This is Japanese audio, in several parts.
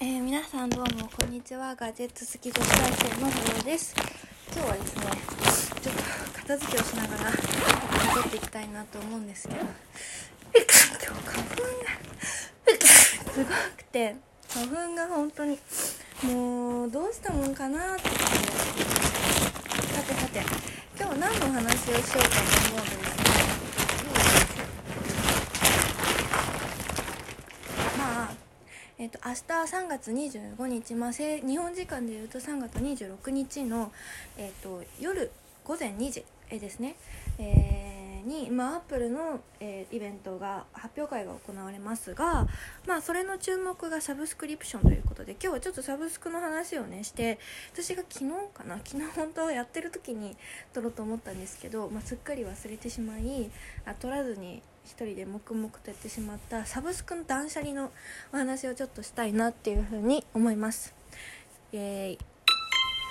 えー、皆さんどうもこんにちは。ガジェット好き女子大生のふよです。今日はですねちょっと片付けをしながら撮っていきたいなと思うんですけど今日花粉がすごくて花粉が本当にもうどうしたもんかなって感じですさてさて今日何のお話をしようかと思うとですねーと、明日3月25日、まあ、日本時間でいうと3月26日の、えーと、夜午前2時、ですね、えー、に、まあ、アップルの、えー、イベントが発表会が行われますが、まあ、それの注目がサブスクリプションということで今日はちょっとサブスクの話をねして私が昨日かな昨日本当はやってる時に撮ろうと思ったんですけど、まあ、すっかり忘れてしまいあ撮らずに一人で黙々とやってしまったサブスクの断捨離のお話をちょっとしたいなっていうふうに思います。イエーイ。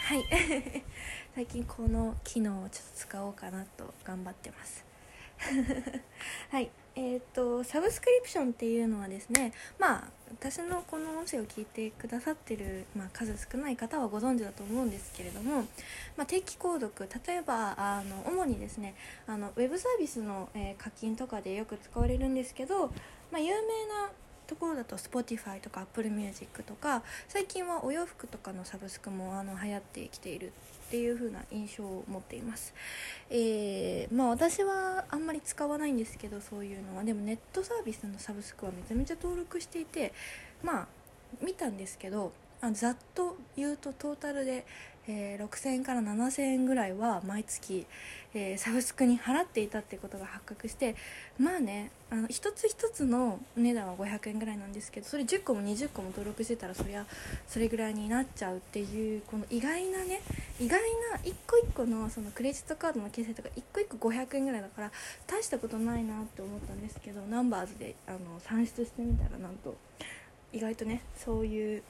はい。最近この機能をちょっと使おうかなと頑張ってます。はいえーと、サブスクリプションっていうのはですねまあ私のこの音声を聞いてくださってる、まあ、数少ない方はご存知だと思うんですけれども、まあ、定期購読例えばあの主にですねあのウェブサービスの、えー、課金とかでよく使われるんですけど、まあ、有名なところだと Spotify とか Apple Music とか最近はお洋服とかのサブスクもあの流行ってきているっていう風な印象を持っています、えー、まあ私はあんまり使わないんですけどそういうのは。でもネットサービスのサブスクはめちゃめちゃ登録していてまあ見たんですけどあざっと言うとトータルでえー、6000円から7000円ぐらいは毎月、えー、サブスクに払っていたってことが発覚してまあねあの一つ一つのお値段は500円ぐらいなんですけどそれ10個も20個も登録してたらそりゃそれぐらいになっちゃうっていうこの意外なね意外な一個一個のそのクレジットカードの決済とか一個一個500円ぐらいだから大したことないなって思ったんですけどナンバーズであの算出してみたらなんと意外とねそういう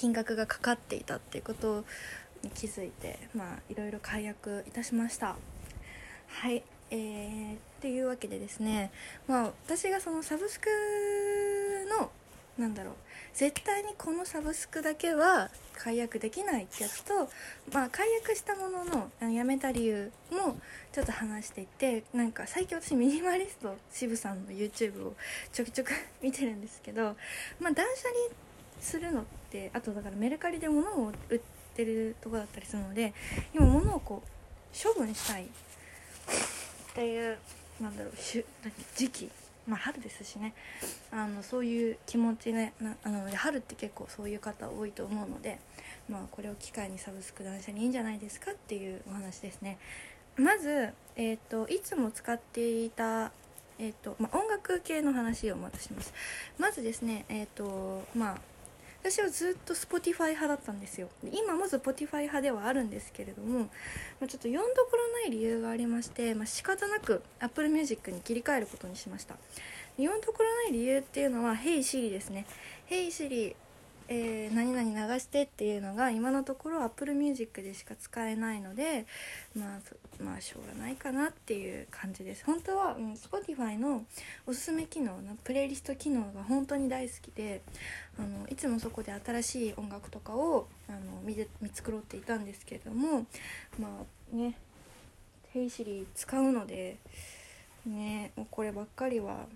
金額がかかっていたっていうことに気づいてまあいろいろ解約いたしました。はいえー、っていうわけでですねまあ私がそのサブスクのなんだろう絶対にこのサブスクだけは解約できないってやつと、まあ、解約したもののあのやめた理由もちょっと話していてなんか最近私ミニマリスト渋さんの YouTube をちょくちょく 見てるんですけど、まあ、断捨離するのってあとだからメルカリで物を売ってるとこだったりするので今物をこう処分したい。っていうなんだろう時期。まあ春ですしね。あのそういう気持ちねなあの春って結構そういう方多いと思うのでまあこれを機会にサブスク断捨にいいんじゃないですかっていうお話ですね。まず、えーと、いつも使っていたえーとまあ、音楽系の話をまたします。まずですねえっ、ー、とまあ私はずっと Spotify 派だったんですよ。今も Spotify 派ではあるんですけれども、ま、ちょっと読んどころない理由がありまして、まあ、仕方なく Apple Music に切り替えることにしました。読んどころない理由っていうのは「Hey Siri」ですね「Hey Siri えー、何々流してっていうのが今のところ Apple Music でしか使えないのでまあまあしょうがないかなっていう感じです。本当は、うん、Spotify のおすすめ機能のプレイリスト機能が本当に大好きであのいつもそこで新しい音楽とかをあの見見繕っていたんですけれどもまあね「Hey Siri」使うのでねこればっかりは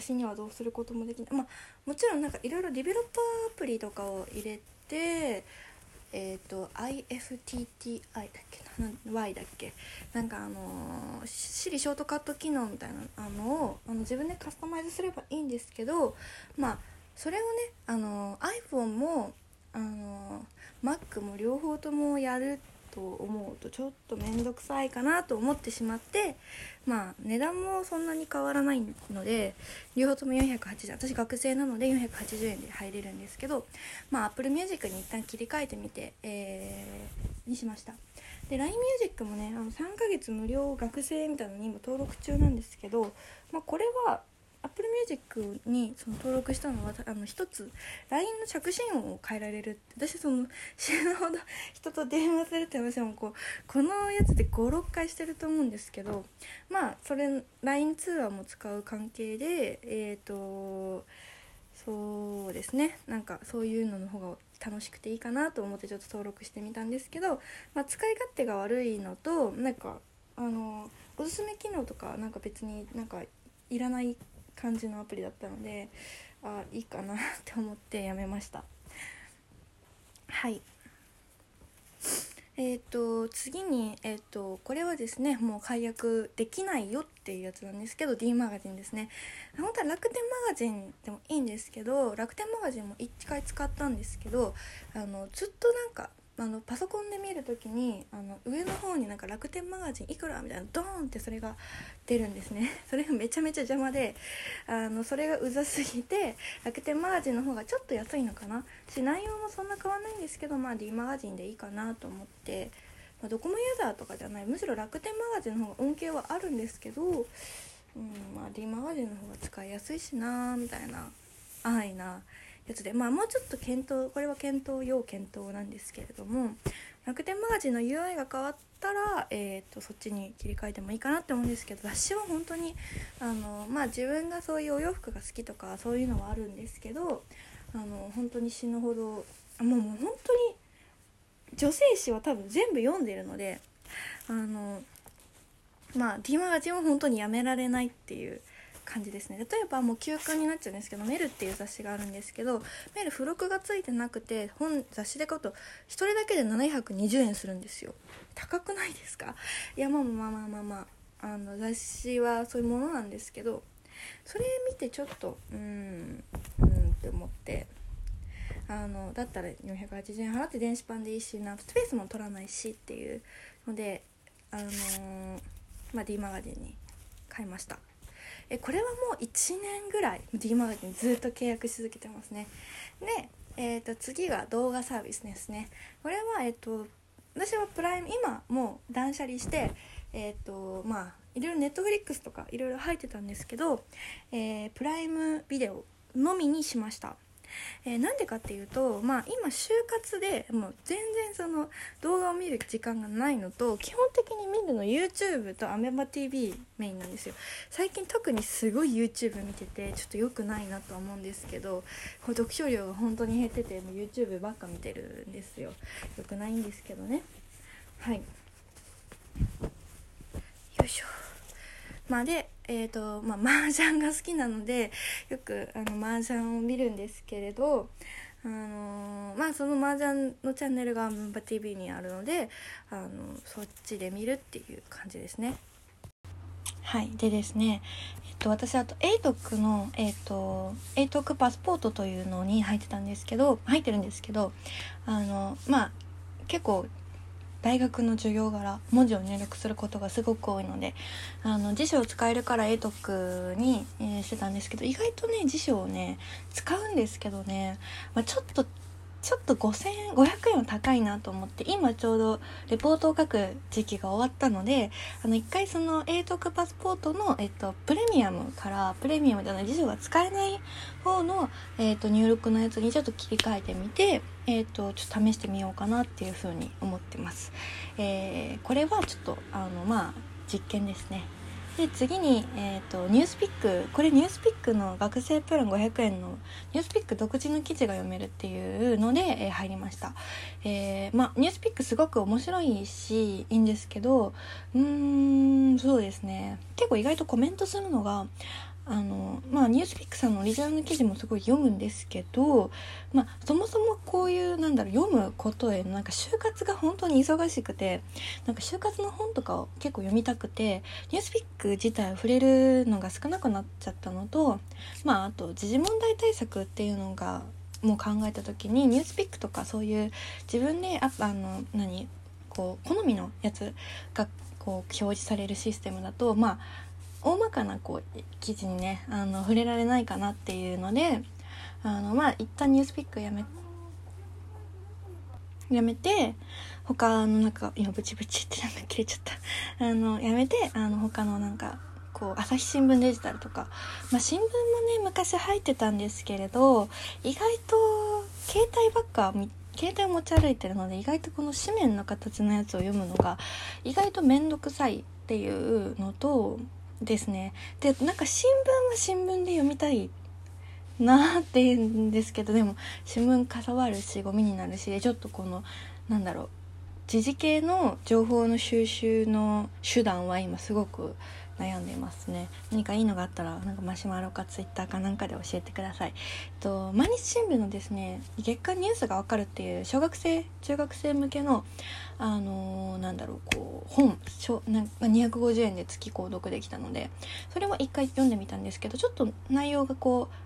私にはどうすることもできない。まあもちろんなんかいろいろディベロッパーアプリとかを入れてえっ、ー、と IFTTI だっけな？Y だっけ？なんかあの Siri ショートカット機能みたいなのをあの自分でカスタマイズすればいいんですけどまあそれをねあの iPhone もあの Mac も両方ともやるってと思うとちょっと面倒くさいかなと思ってしまってまあ値段もそんなに変わらないので両方とも480私学生なので480円で入れるんですけどまあ Apple Music に一旦切り替えてみて、えー、にしました。で LINE Music もねあの3ヶ月無料学生みたいなのに今登録中なんですけど、まあ、これは Apple Music にその登録したのはあの一つ。LINE の着信音を変えられるって。私その 死ぬほど人と電話するって話もこうこのやつで56回してると思うんですけどまあそれ LINE 通話も使う関係でえっ、ー、とそそうですね。なんかそういうのの方が楽しくていいかなと思ってちょっと登録してみたんですけど、まあ、使い勝手が悪いのとなんかあのおすすめ機能とかなんか別になんかいらない感じのアプリだったのであいいかなって思ってやめました。はい。えっ、ー、と次に、えっ、ー、とこれはですねもう解約できないよっていうやつなんですけど D マガジンですね。本当は楽天マガジンでもいいんですけど楽天マガジンも1回使ったんですけどあのずっとなんかあのパソコンで見る時にあの上の方になんか楽天マガジンいくらみたいなドーンってそれが出るんですね。それがめちゃめちゃ邪魔であのそれがうざすぎて楽天マガジンの方がちょっと安いのかな。し内容もそんな変わんないんですけどまあ D マガジンでいいかなと思って、まあ、ドコモユーザーとかじゃないむしろ楽天マガジンの方が恩恵はあるんですけど、うんまあ、D マガジンの方が使いやすいしなみたいな安易な。やつでまあもうちょっと検討これは検討要検討なんですけれども楽天マガジンの UI が変わったら、えーと、そっちに切り替えてもいいかなって思うんですけど雑誌は本当にあのまあ自分がそういうお洋服が好きとかそういうのはあるんですけどあの本当に死ぬほどもうもう本当に女性誌は多分全部読んでるのであのまあ D マガジンは本当にやめられないっていう感じですね。例えばもう休刊になっちゃうんですけど「メル」っていう雑誌があるんですけどメル付録がついてなくて本雑誌で買うと1人だけで720円するんですよ。高くないですか？いやまあまあまあまあまああ。の雑誌はそういうものなんですけどそれ見てちょっとうんうんって思って。あのだったら480円払って電子版でいいしなスペースも取らないしっていうのであのー、まあ、D マガジンに買いました。えこれはもう1年ぐらい D マガジンずっと契約し続けてますね。で、えー、と次が動画サービスですね。これはえっ、ー、と私はプライム今もう断捨離してえっ、ー、とまあいろいろネットフリックスとかいろいろ入ってたんですけど、えー、プライムビデオのみにしました。えー、なんでかっていうとまあ今就活でもう全然その動画を見る時間がないのと基本的に見るの YouTube と AMEBATV メインなんですよ。最近特にすごい YouTube 見ててちょっと良くないなとは思うんですけどこ読書量が本当に減っててもう YouTube ばっか見てるんですよ。良くないんですけどね。はい。よいしょ。まあでえーとまあ、麻雀が好きなのでよくあの麻雀を見るんですけれど、あのー、まあ、その麻雀のチャンネルがムンバ TV にあるので、あのそっちで見るっていう感じですね。はいでですね、えっと、私あと ATOC の、えっと、ATOC パスポートというのに入ってたんですけど入ってるんですけどあのまあ結構大学の授業柄文字を入力することがすごく多いのであの辞書を使えるから英徳に、えー、してたんですけど意外とね辞書をね使うんですけどね、まあ、ちょっとちょっと5000円500円は高いなと思って今ちょうどレポートを書く時期が終わったのであの一回その A 徳パスポートの、えっと、プレミアムからプレミアムじゃない辞書が使えない方の、えっと、入力のやつにちょっと切り替えてみてえっとちょっと試してみようかなっていうふうに思ってます、えー、これはちょっとあのまあ実験ですね。で次に、えーと、ニュースピック。これニュースピックの学生プラン500円のニュースピック独自の記事が読めるっていうので、えー、入りました、えー、まあニュースピックすごく面白いしいいんですけどうーんそうですね。結構意外とコメントするのがあのまあニュースピックさんのオリジナルの記事もすごい読むんですけど、まあ、そもそもこういうなんだろう読むことへのなんか就活が本当に忙しくてなんか就活の本とかを結構読みたくてニュースピック自体触れるのが少なくなっちゃったのとまああと時事問題対策っていうのがもう考えた時にニュースピックとかそういう自分でああの何こう好みのやつがこう表示されるシステムだとまあ大まかなこう記事にねあの触れられないかなっていうのであのまあ一旦ニュースピックやめやめて他のなんか今ブチブチってなんか切れちゃった。あのやめてあの他のなんかこう朝日新聞デジタルとか、まあ、新聞もね昔入ってたんですけれど意外と携帯ばっか携帯を持ち歩いてるので意外とこの紙面の形のやつを読むのが意外と面倒くさいっていうのとですね。でなんか新聞は新聞で読みたいなって言うんですけどでも新聞かさわるしゴミになるしちょっとこのなんだろう時事系の情報の収集の手段は今すごく悩んでますね。何かいいのがあったらなんかマシュマロかツイッターかなんかで教えてください。えっと毎日新聞のですね月間ニュースがわかるっていう小学生中学生向けのあのー、なんだろうこう本なんか250円で月購読できたのでそれも一回読んでみたんですけどちょっと内容がこう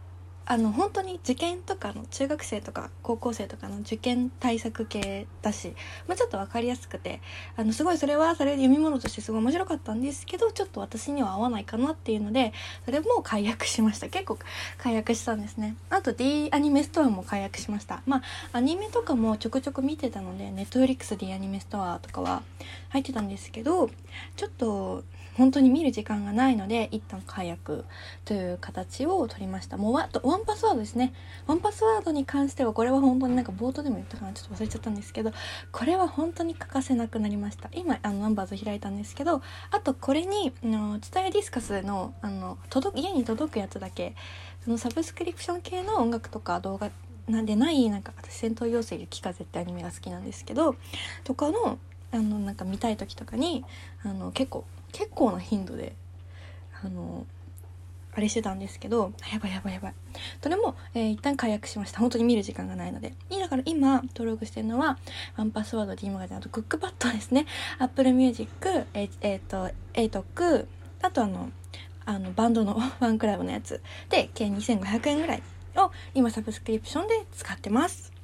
あの本当に受験とかの中学生とか高校生とかの受験対策系だし、まあ、ちょっと分かりやすくてあのすごいそれはそれで読み物としてすごい面白かったんですけどちょっと私には合わないかなっていうのでそれも解約しました。結構解約したんですね。あと D アニメストアも解約しました。まあアニメとかもちょくちょく見てたので Netflix D アニメストアとかは入ってたんですけどちょっと本当に見る時間がないので一旦解約という形を取りました。もうワワンパスワードですね。ワンパスワードに関してはこれは本当になんか冒頭でも言ったかな。ちょっと忘れちゃったんですけどこれは本当に欠かせなくなりました。今あのナンバーズ開いたんですけどあとこれにあのツタヤディスカスのあの届家に届くやつだけそのサブスクリプション系の音楽とか動画なんでないなんか私戦闘妖精雪風ってアニメが好きなんですけどとかのあのなんか見たい時とかにあの結構結構な頻度であのあれしてたんですけどやばいやばいやばい。それも、えー、一旦解約しました。本当に見る時間がないので。だから今登録してるのはワンパスワード D マガジンあとクックパッドですね。Apple Music えっ、えー、と ATOC あとあのあのバンドの ファンクラブのやつ。で計2500円ぐらいを今サブスクリプションで使ってます。